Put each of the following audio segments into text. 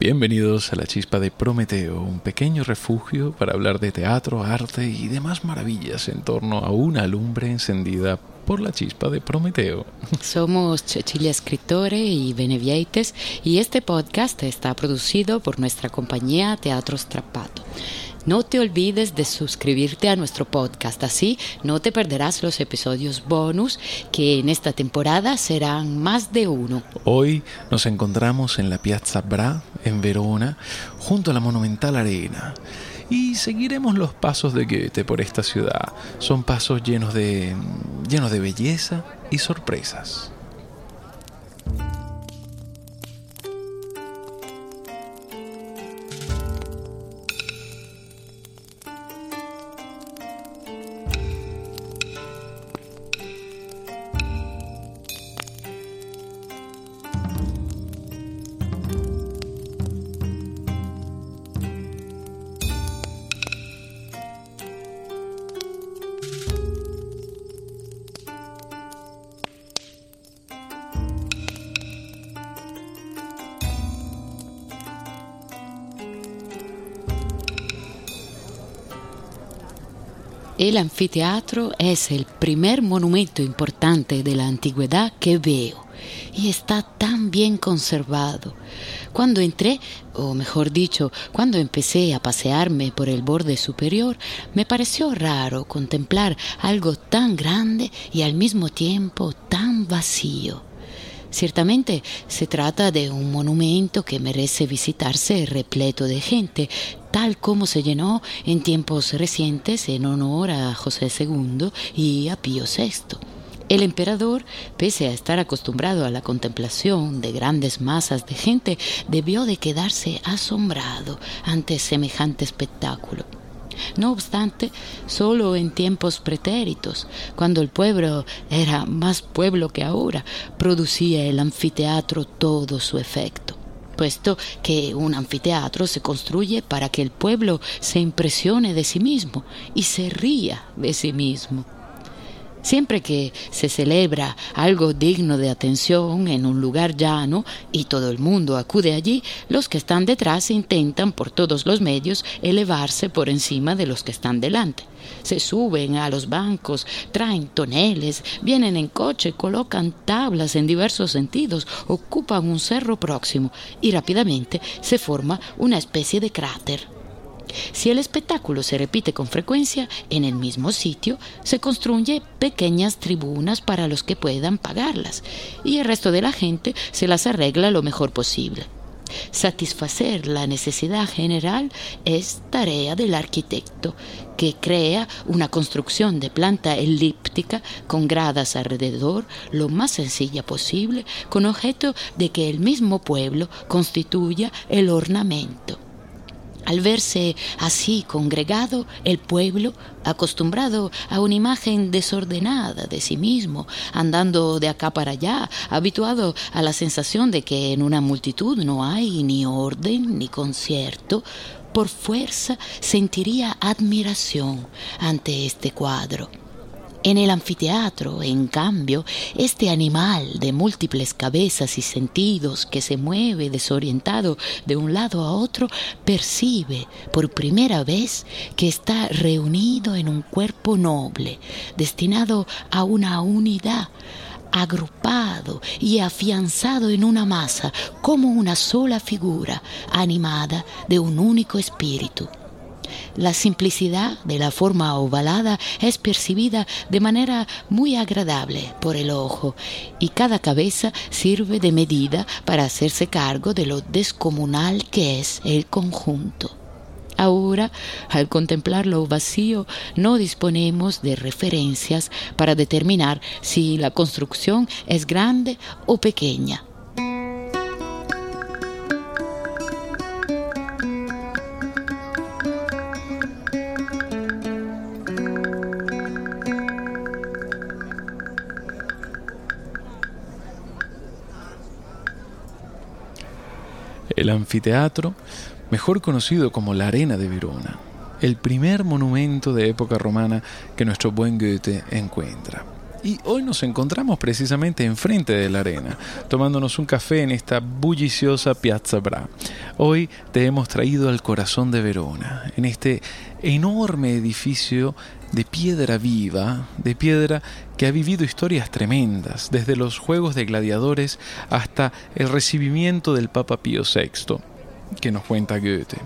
Bienvenidos a la Chispa de Prometeo, un pequeño refugio para hablar de teatro, arte y demás maravillas en torno a una lumbre encendida por la chispa de Prometeo. Somos Cecilia Escritore y Benevieites y este podcast está producido por nuestra compañía Teatro Strappato. No te olvides de suscribirte a nuestro podcast, así no te perderás los episodios bonus que en esta temporada serán más de uno. Hoy nos encontramos en la Piazza Bra, en Verona, junto a la monumental arena. Y seguiremos los pasos de Goethe por esta ciudad. Son pasos llenos de llenos de belleza y sorpresas. El anfiteatro es el primer monumento importante de la antigüedad que veo y está tan bien conservado. Cuando entré, o mejor dicho, cuando empecé a pasearme por el borde superior, me pareció raro contemplar algo tan grande y al mismo tiempo tan vacío. Ciertamente se trata de un monumento que merece visitarse repleto de gente, tal como se llenó en tiempos recientes en honor a José II y a Pío VI. El emperador, pese a estar acostumbrado a la contemplación de grandes masas de gente, debió de quedarse asombrado ante semejante espectáculo. No obstante, solo en tiempos pretéritos, cuando el pueblo era más pueblo que ahora, producía el anfiteatro todo su efecto puesto que un anfiteatro se construye para que el pueblo se impresione de sí mismo y se ría de sí mismo. Siempre que se celebra algo digno de atención en un lugar llano y todo el mundo acude allí, los que están detrás intentan por todos los medios elevarse por encima de los que están delante. Se suben a los bancos, traen toneles, vienen en coche, colocan tablas en diversos sentidos, ocupan un cerro próximo y rápidamente se forma una especie de cráter. Si el espectáculo se repite con frecuencia en el mismo sitio, se construye pequeñas tribunas para los que puedan pagarlas y el resto de la gente se las arregla lo mejor posible. Satisfacer la necesidad general es tarea del arquitecto, que crea una construcción de planta elíptica con gradas alrededor lo más sencilla posible, con objeto de que el mismo pueblo constituya el ornamento. Al verse así congregado, el pueblo, acostumbrado a una imagen desordenada de sí mismo, andando de acá para allá, habituado a la sensación de que en una multitud no hay ni orden ni concierto, por fuerza sentiría admiración ante este cuadro en el anfiteatro, en cambio, este animal de múltiples cabezas y sentidos que se mueve desorientado de un lado a otro, percibe por primera vez que está reunido en un cuerpo noble, destinado a una unidad, agrupado y afianzado en una masa como una sola figura animada de un único espíritu. La simplicidad de la forma ovalada es percibida de manera muy agradable por el ojo y cada cabeza sirve de medida para hacerse cargo de lo descomunal que es el conjunto. Ahora, al contemplar lo vacío, no disponemos de referencias para determinar si la construcción es grande o pequeña anfiteatro, mejor conocido como la Arena de Verona, el primer monumento de época romana que nuestro buen Goethe encuentra. Y hoy nos encontramos precisamente enfrente de la arena, tomándonos un café en esta bulliciosa Piazza Bra. Hoy te hemos traído al corazón de Verona, en este enorme edificio de piedra viva, de piedra que ha vivido historias tremendas, desde los Juegos de Gladiadores hasta el recibimiento del Papa Pío VI, que nos cuenta Goethe.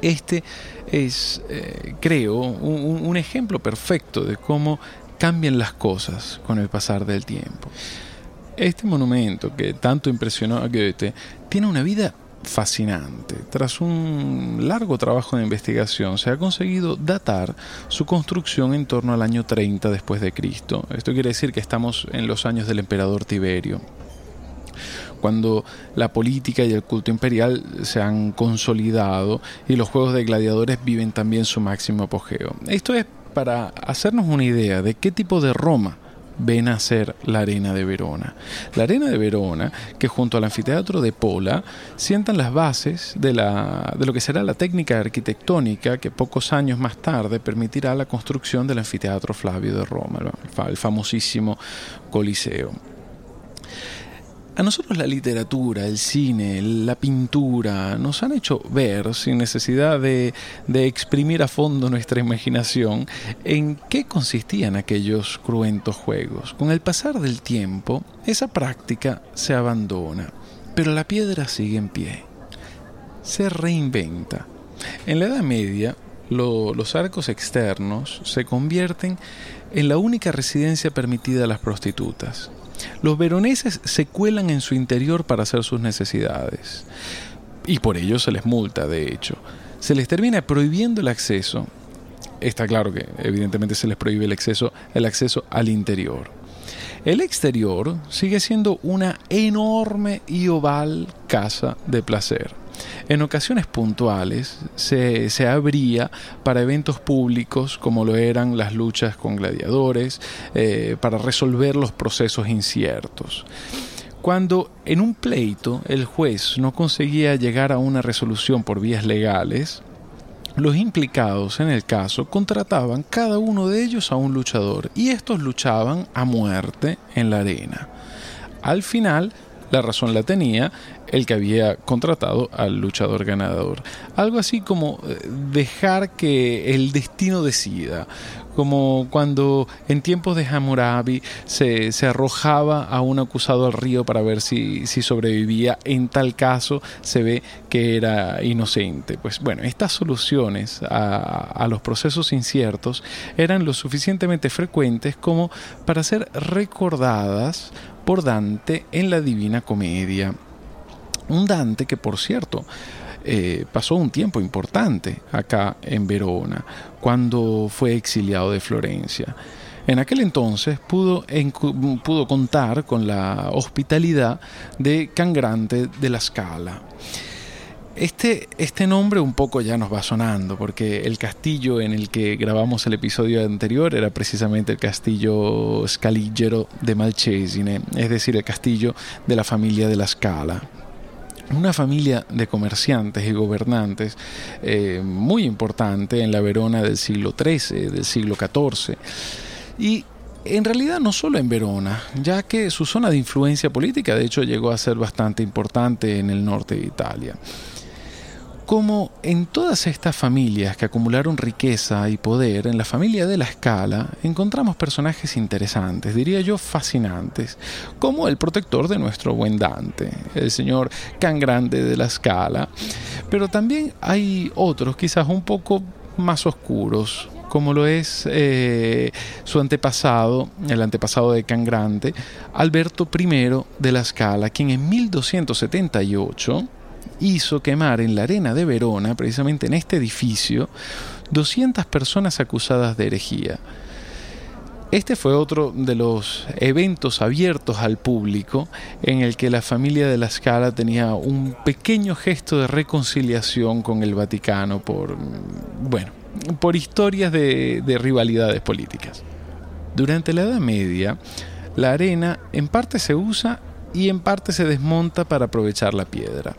Este es, eh, creo, un, un ejemplo perfecto de cómo cambian las cosas con el pasar del tiempo. Este monumento que tanto impresionó a Goethe tiene una vida fascinante. Tras un largo trabajo de investigación se ha conseguido datar su construcción en torno al año 30 después de Cristo. Esto quiere decir que estamos en los años del emperador Tiberio cuando la política y el culto imperial se han consolidado y los juegos de gladiadores viven también su máximo apogeo. Esto es para hacernos una idea de qué tipo de Roma ven a ser la Arena de Verona. La Arena de Verona, que junto al anfiteatro de Pola sientan las bases de, de lo que será la técnica arquitectónica que pocos años más tarde permitirá la construcción del anfiteatro Flavio de Roma, el famosísimo Coliseo. A nosotros la literatura, el cine, la pintura nos han hecho ver, sin necesidad de, exprimir a fondo nuestra imaginación, en qué consistían aquellos cruentos juegos. Con el pasar del tiempo, esa práctica se abandona, pero la piedra sigue en pie. Se reinventa. En la Edad Media, los arcos externos se convierten en la única residencia permitida a las prostitutas los veroneses se cuelan en su interior para hacer sus necesidades. Y por ello se les multa, de hecho. Se les termina prohibiendo el acceso. Está claro que evidentemente se les prohíbe el acceso, el acceso al interior. El exterior sigue siendo una enorme y oval casa de placer. En ocasiones puntuales se, se, abría para eventos públicos como lo eran las luchas con gladiadores, eh, para resolver los procesos inciertos. Cuando en un pleito el juez no conseguía llegar a una resolución por vías legales, los implicados en el caso contrataban cada uno de ellos a un luchador y estos luchaban a muerte en la arena. Al final, la razón la tenía el que había contratado al luchador ganador. Algo así como eh, dejar que el destino decida, como cuando en tiempos de Hammurabi se, arrojaba a un acusado al río para ver si, sobrevivía, en tal caso se ve que era inocente. Pues bueno, estas soluciones a, a los procesos inciertos eran lo suficientemente frecuentes como para ser recordadas por Dante en la Divina Comedia. Un Dante que, por cierto, eh, pasó un tiempo importante acá en Verona, cuando fue exiliado de Florencia. En aquel entonces pudo, pudo contar con la hospitalidad de Cangrante de la Scala. Este, este nombre un poco ya nos va sonando, porque el castillo en el que grabamos el episodio anterior era precisamente el castillo Scaligero de Malcesine, es decir, el castillo de la familia de la Scala. Una familia de comerciantes y gobernantes eh, muy importante en la Verona del siglo XIII, del siglo XIV. Y en realidad no solo en Verona, ya que su zona de influencia política de hecho llegó a ser bastante importante en el norte de Italia como en todas estas familias que acumularon riqueza y poder, en la familia de la escala encontramos personajes interesantes, diría yo fascinantes, como el protector de nuestro buen Dante, el señor Can Grande de la escala, pero también hay otros quizás un poco más oscuros, como lo es eh, su antepasado, el antepasado de Can Grande, Alberto I de la Scala, quien en 1278 hizo quemar en la arena de Verona, precisamente en este edificio, 200 personas acusadas de herejía. Este fue otro de los eventos abiertos al público en el que la familia de la Scala tenía un pequeño gesto de reconciliación con el Vaticano por, bueno, por historias de, de rivalidades políticas. Durante la Edad Media, la arena en parte se usa y en parte se desmonta para aprovechar la piedra.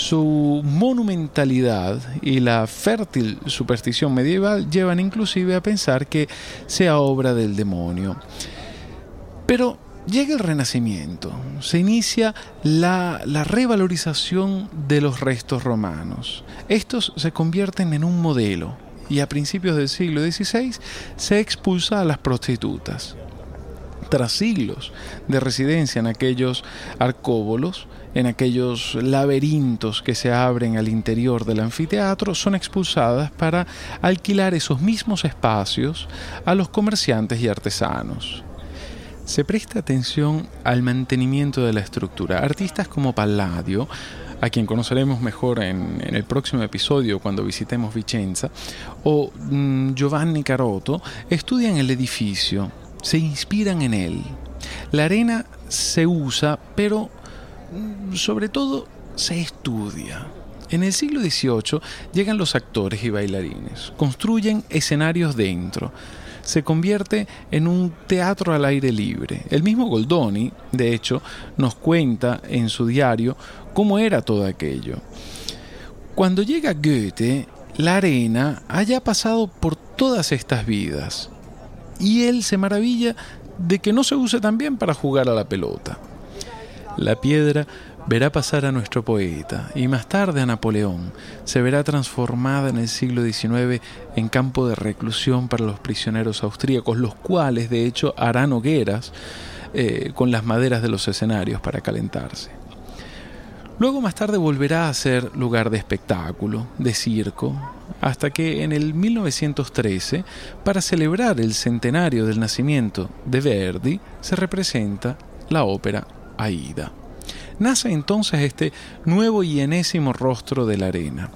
Su monumentalidad y la fértil superstición medieval llevan inclusive a pensar que sea obra del demonio. Pero llega el Renacimiento, se inicia la, la, revalorización de los restos romanos. Estos se convierten en un modelo y a principios del siglo XVI se expulsa a las prostitutas. Tras siglos de residencia en aquellos arcóbolos, en aquellos laberintos que se abren al interior del anfiteatro, son expulsadas para alquilar esos mismos espacios a los comerciantes y artesanos. Se presta atención al mantenimiento de la estructura. Artistas como Palladio, a quien conoceremos mejor en, el próximo episodio cuando visitemos Vicenza, o mm, Giovanni Caroto, estudian el edificio, se inspiran en él. La arena se usa, pero mm, sobre todo se estudia. En el siglo XVIII llegan los actores y bailarines, construyen escenarios dentro, se convierte en un teatro al aire libre. El mismo Goldoni, de hecho, nos cuenta en su diario cómo era todo aquello. Cuando llega Goethe, la arena haya pasado por todas estas vidas y él se maravilla de que no se use también para jugar a la pelota. La piedra verá pasar a nuestro poeta y más tarde a Napoleón. Se verá transformada en el siglo XIX en campo de reclusión para los prisioneros austríacos, los cuales de hecho harán hogueras eh, con las maderas de los escenarios para calentarse. Luego más tarde volverá a ser lugar de espectáculo, de circo, hasta que en el 1913, para celebrar el centenario del nacimiento de Verdi, se representa la ópera Aida. Nace entonces este nuevo y enésimo rostro de la arena,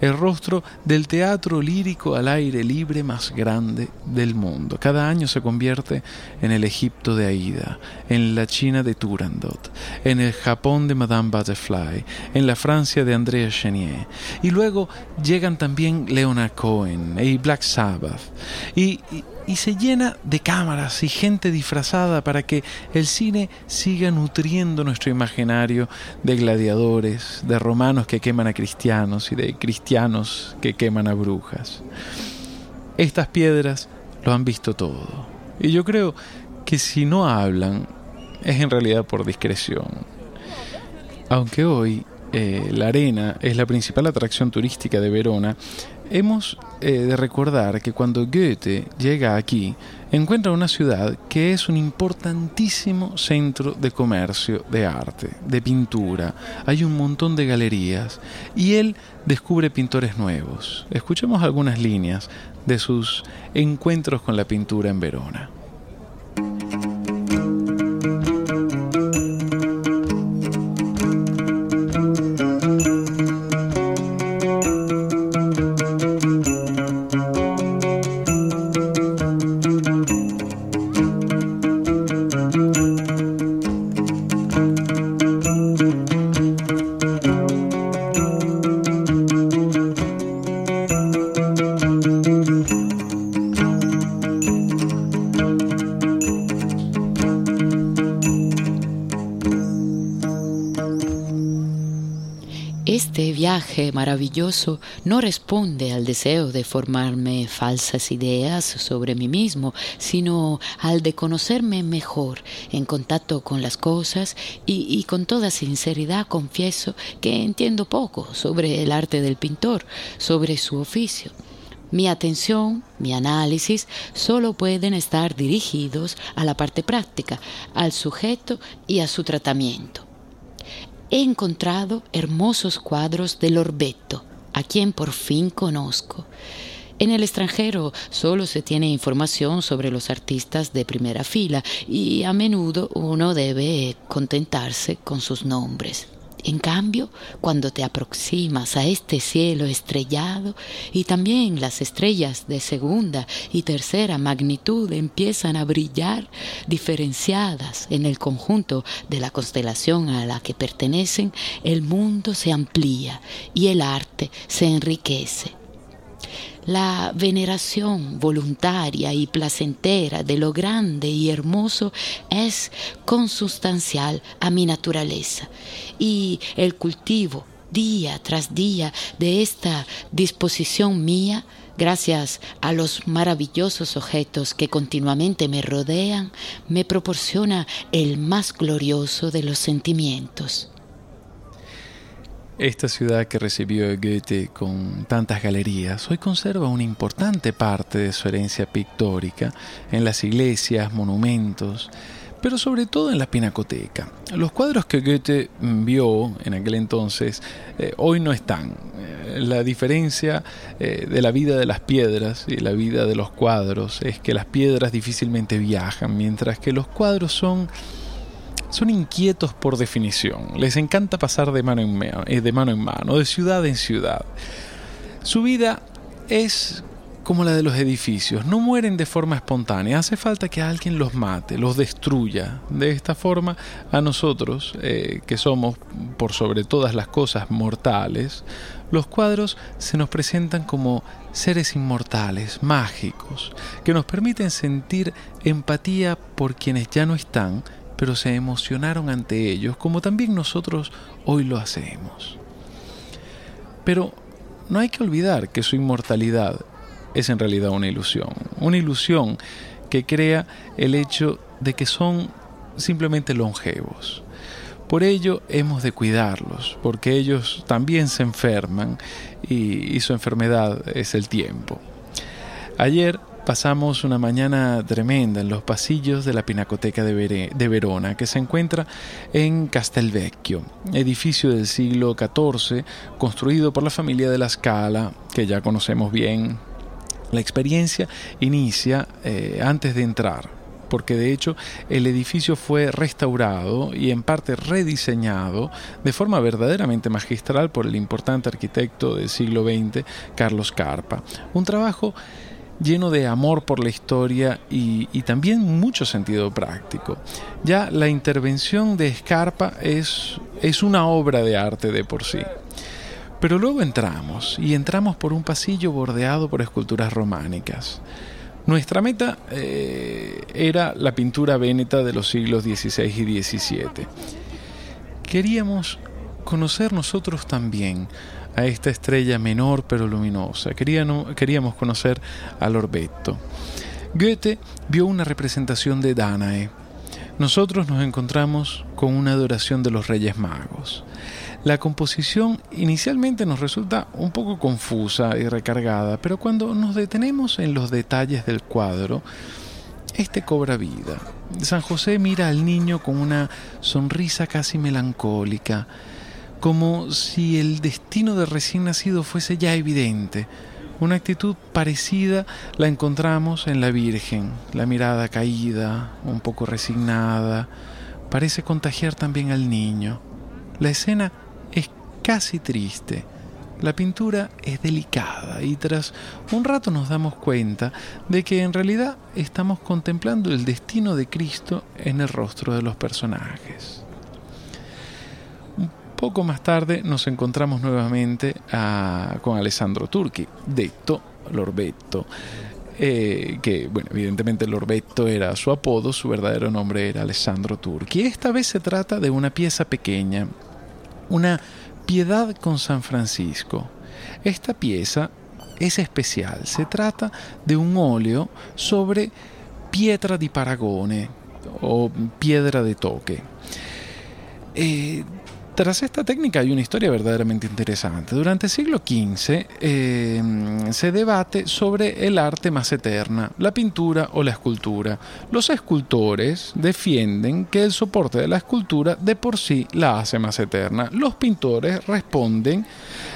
el rostro del teatro lírico al aire libre más grande del mundo. Cada año se convierte en el Egipto de Aida, en la China de Turandot, en el Japón de Madame Butterfly, en la Francia de Andrea Chenier. Y luego llegan también Leonard Cohen y Black Sabbath. Y, y se llena de cámaras y gente disfrazada para que el cine siga nutriendo nuestro imaginario de gladiadores, de romanos que queman a cristianos y de cristianos que queman a brujas. Estas piedras lo han visto todo. Y yo creo que si no hablan es en realidad por discreción. Aunque hoy eh, la arena es la principal atracción turística de Verona, hemos eh, de recordar que cuando Goethe llega aquí, encuentra una ciudad que es un importantísimo centro de comercio, de arte, de pintura. Hay un montón de galerías y él descubre pintores nuevos. Escuchemos algunas líneas de sus encuentros con la pintura en Verona. Maravilloso no responde al deseo de formarme falsas ideas sobre mí mismo, sino al de conocerme mejor en contacto con las cosas y, y con toda sinceridad confieso que entiendo poco sobre el arte del pintor, sobre su oficio. Mi atención, mi análisis, solo pueden estar dirigidos a la parte práctica, al sujeto y a su tratamiento he encontrado hermosos cuadros de Lorbeto, a quien por fin conozco. En el extranjero solo se tiene información sobre los artistas de primera fila y a menudo uno debe contentarse con sus nombres. En cambio, cuando te aproximas a este cielo estrellado y también las estrellas de segunda y tercera magnitud empiezan a brillar diferenciadas en el conjunto de la constelación a la que pertenecen, el mundo se amplía y el arte se enriquece. La veneración voluntaria y placentera de lo grande y hermoso es consustancial a mi naturaleza y el cultivo día tras día de esta disposición mía, gracias a los maravillosos objetos que continuamente me rodean, me proporciona el más glorioso de los sentimientos. Esta ciudad que recibió a Goethe con tantas galerías hoy conserva una importante parte de su herencia pictórica en las iglesias, monumentos, pero sobre todo en la pinacoteca. Los cuadros que Goethe vio en aquel entonces eh, hoy no están. Eh, la diferencia eh, de la vida de las piedras y la vida de los cuadros es que las piedras difícilmente viajan, mientras que los cuadros son son inquietos por definición. Les encanta pasar de mano en mano, de mano en mano, de ciudad en ciudad. Su vida es como la de los edificios, no mueren de forma espontánea, hace falta que alguien los mate, los destruya. De esta forma, a nosotros, eh, que somos por sobre todas las cosas mortales, los cuadros se nos presentan como seres inmortales, mágicos, que nos permiten sentir empatía por quienes ya no están pero se emocionaron ante ellos, como también nosotros hoy lo hacemos. Pero no hay que olvidar que su inmortalidad es en realidad una ilusión, una ilusión que crea el hecho de que son simplemente longevos. Por ello hemos de cuidarlos, porque ellos también se enferman y, su enfermedad es el tiempo. Ayer pasamos una mañana tremenda en los pasillos de la Pinacoteca de, Verona, que se encuentra en Castelvecchio, edificio del siglo XIV, construido por la familia de la Scala, que ya conocemos bien. La experiencia inicia eh, antes de entrar, porque de hecho el edificio fue restaurado y en parte rediseñado de forma verdaderamente magistral por el importante arquitecto del siglo XX, Carlos Carpa. Un trabajo lleno de amor por la historia y, también mucho sentido práctico. Ya la intervención de Scarpa es, es una obra de arte de por sí. Pero luego entramos, y entramos por un pasillo bordeado por esculturas románicas. Nuestra meta eh, era la pintura véneta de los siglos XVI y XVII. Queríamos conocer nosotros también a esta estrella menor pero luminosa. Queríamos conocer al Orbetto. Goethe vio una representación de Danae. Nosotros nos encontramos con una adoración de los Reyes Magos. La composición inicialmente nos resulta un poco confusa y recargada, pero cuando nos detenemos en los detalles del cuadro, este cobra vida. San José mira al niño con una sonrisa casi melancólica, como si el destino de recién nacido fuese ya evidente. Una actitud parecida la encontramos en la Virgen, la mirada caída, un poco resignada, parece contagiar también al niño. La escena es casi triste. La pintura es delicada y tras un rato nos damos cuenta de que en realidad estamos contemplando el destino de Cristo en el rostro de los personajes. Poco más tarde nos encontramos nuevamente ah, con Alessandro Turchi, detto Lorbetto. Eh, que, bueno, evidentemente Lorbetto era su apodo, su verdadero nombre era Alessandro Turchi. Esta vez se trata de una pieza pequeña, una piedad con San Francisco. Esta pieza es especial, se trata de un óleo sobre pietra di paragone o piedra de toque. Eh, tras esta técnica hay una historia verdaderamente interesante. Durante el siglo XV em, se debate sobre el arte más eterna, la pintura o la escultura. Los escultores defienden que el soporte de la escultura de por sí la hace más eterna. Los pintores responden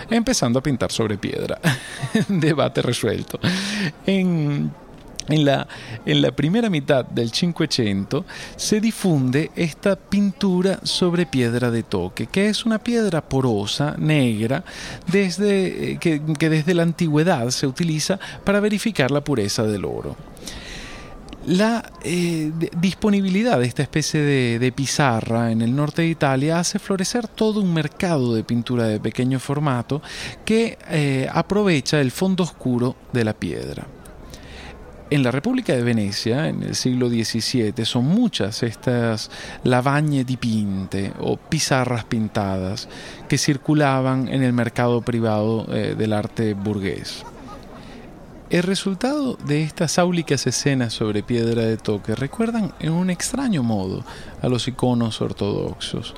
empezando a pintar sobre piedra. debate resuelto. En en la, en la, primera mitad del Cinquecento se difunde esta pintura sobre piedra de toque, que es una piedra porosa, negra, desde, eh, que, desde la antigüedad se utiliza para verificar la pureza del oro. La eh, disponibilidad de esta especie de, pizarra en el norte de Italia hace florecer todo un mercado de pintura de pequeño formato que eh, aprovecha el fondo oscuro de la piedra. En la República de Venecia, en el siglo XVII, son muchas estas lavagne dipinte o pizarras pintadas que circulaban en el mercado privado eh, del arte burgués. El resultado de estas áulicas escenas sobre piedra de toque recuerdan en un extraño modo a los iconos ortodoxos.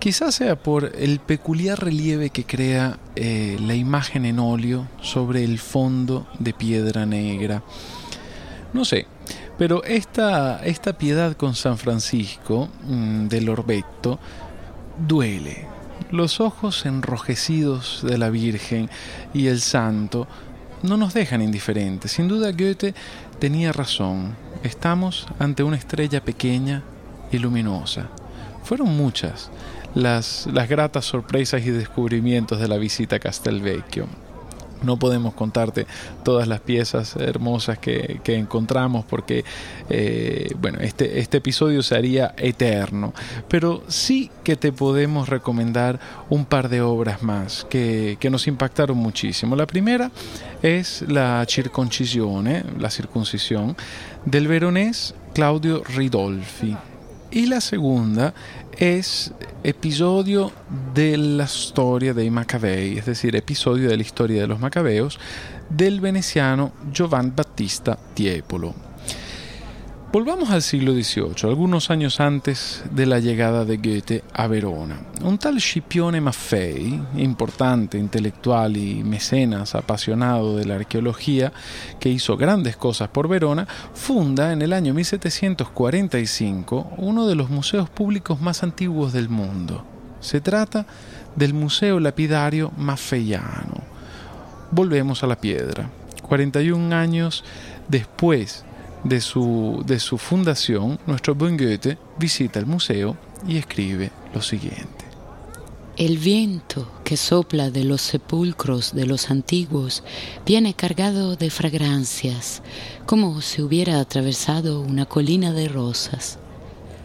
Quizás sea por el peculiar relieve que crea eh, la imagen en óleo sobre el fondo de piedra negra no sé, pero esta, esta piedad con San Francisco mm, del Orbeto duele. Los ojos enrojecidos de la Virgen y el Santo no nos dejan indiferentes. Sin duda Goethe tenía razón. Estamos ante una estrella pequeña y luminosa. Fueron muchas las, las gratas sorpresas y descubrimientos de la visita a Castelvecchio. No podemos contarte todas las piezas hermosas que, encontramos porque, eh, bueno, este, este episodio se haría eterno, pero sí que te podemos recomendar un par de obras más que, nos impactaron muchísimo. La primera es la circoncisione, la circuncisión, del veronés Claudio Ridolfi. Y la segunda es episodio de la historia de Macabei, es decir, episodio de la historia de los macabeos del veneciano Giovanni Battista Tiepolo. Volvamos al siglo XVIII, algunos años antes de la llegada de Goethe a Verona. Un tal Scipione Maffei, importante intelectual y mecenas apasionado de la arqueología, que hizo grandes cosas por Verona, funda en el año 1745 uno de los museos públicos más antiguos del mundo. Se trata del Museo Lapidario Maffeiano. Volvemos a la piedra. 41 años después de su, de su fundación, nuestro buen Goethe visita el museo y escribe lo siguiente. El viento que sopla de los sepulcros de los antiguos viene cargado de fragancias, como si hubiera atravesado una colina de rosas.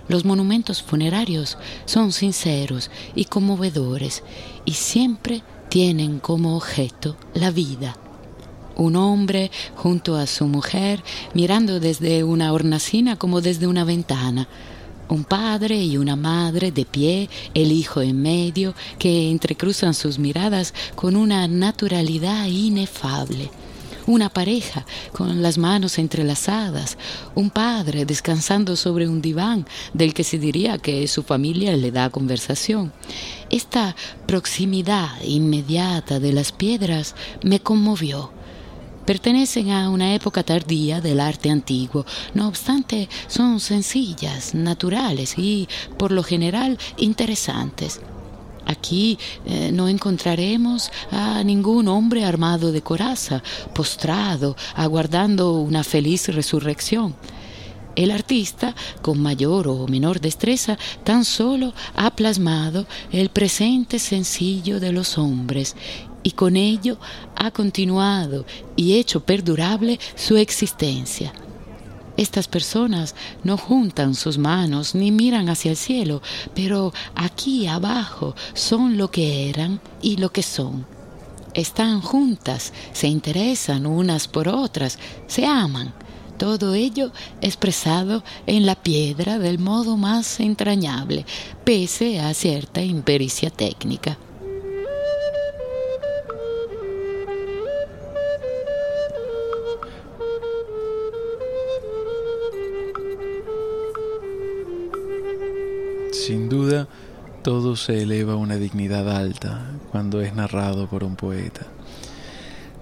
Los monumentos funerarios son sinceros y conmovedores y siempre tienen como objeto la vida un hombre junto a su mujer mirando desde una hornacina como desde una ventana. Un padre y una madre de pie, el hijo en medio, que entrecruzan sus miradas con una naturalidad inefable. Una pareja con las manos entrelazadas, un padre descansando sobre un diván del que se diría que su familia le da conversación. Esta proximidad inmediata de las piedras me conmovió pertenecen a una época tardía del arte antiguo, no obstante son sencillas, naturales y por lo general interesantes. Aquí eh, no encontraremos a ningún hombre armado de coraza, postrado, aguardando una feliz resurrección. El artista, con mayor o menor destreza, tan solo ha plasmado el presente sencillo de los hombres y con ello ha continuado y hecho perdurable su existencia. Estas personas no juntan sus manos ni miran hacia el cielo, pero aquí abajo son lo que eran y lo que son. Están juntas, se interesan unas por otras, se aman. Todo ello expresado en la piedra del modo más entrañable, pese a cierta impericia técnica. Todo se eleva a una dignidad alta cuando es narrado por un poeta.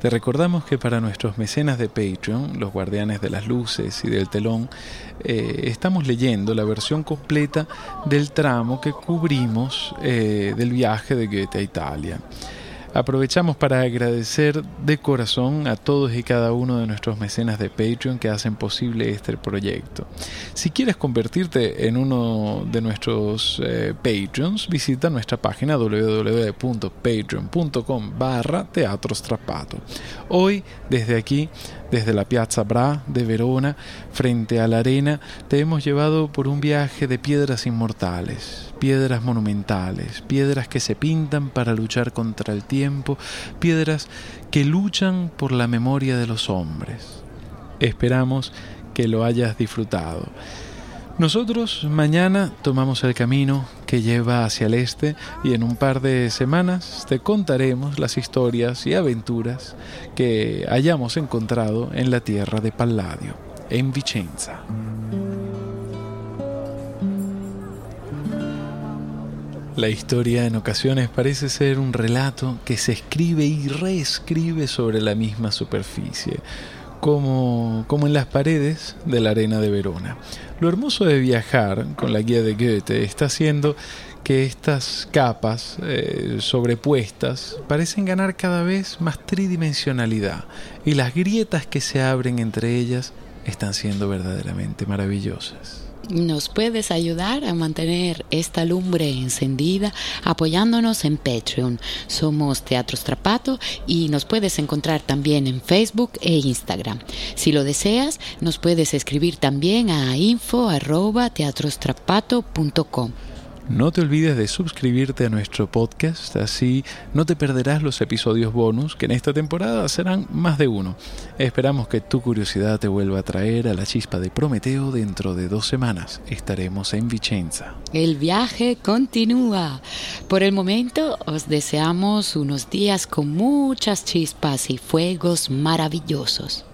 Te recordamos que para nuestros mecenas de Patreon, los guardianes de las luces y del telón, eh, estamos leyendo la versión completa del tramo que cubrimos eh, del viaje de Goethe a Italia. Aprovechamos para agradecer de corazón a todos y cada uno de nuestros mecenas de Patreon que hacen posible este proyecto. Si quieres convertirte en uno de nuestros eh, Patreons, visita nuestra página www.patreon.com barra Teatro Hoy, desde aquí, desde la Piazza Bra de Verona, frente a la arena, te hemos llevado por un viaje de piedras inmortales, piedras monumentales, piedras que se pintan para luchar contra el tiempo, piedras que luchan por la memoria de los hombres. Esperamos que lo hayas disfrutado. Nosotros mañana tomamos el camino que lleva hacia el este y en un par de semanas te contaremos las historias y aventuras que hayamos encontrado en la tierra de Palladio, en Vicenza. La historia en ocasiones parece ser un relato que se escribe y reescribe sobre la misma superficie, como, como en las paredes de la arena de Verona. Lo hermoso de viajar con la guía de Goethe está haciendo que estas capas eh, sobrepuestas parecen ganar cada vez más tridimensionalidad y las grietas que se abren entre ellas están siendo verdaderamente maravillosas. Nos puedes ayudar a mantener esta lumbre encendida apoyándonos en Patreon. Somos Teatro Strapato y nos puedes encontrar también en Facebook e Instagram. Si lo deseas, nos puedes escribir también a info@teatrostrapato.com. No te olvides de suscribirte a nuestro podcast, así no te perderás los episodios bonus, que en esta temporada serán más de uno. Esperamos que tu curiosidad te vuelva a traer a la chispa de Prometeo dentro de dos semanas. Estaremos en Vicenza. El viaje continúa. Por el momento os deseamos unos días con muchas chispas y fuegos maravillosos.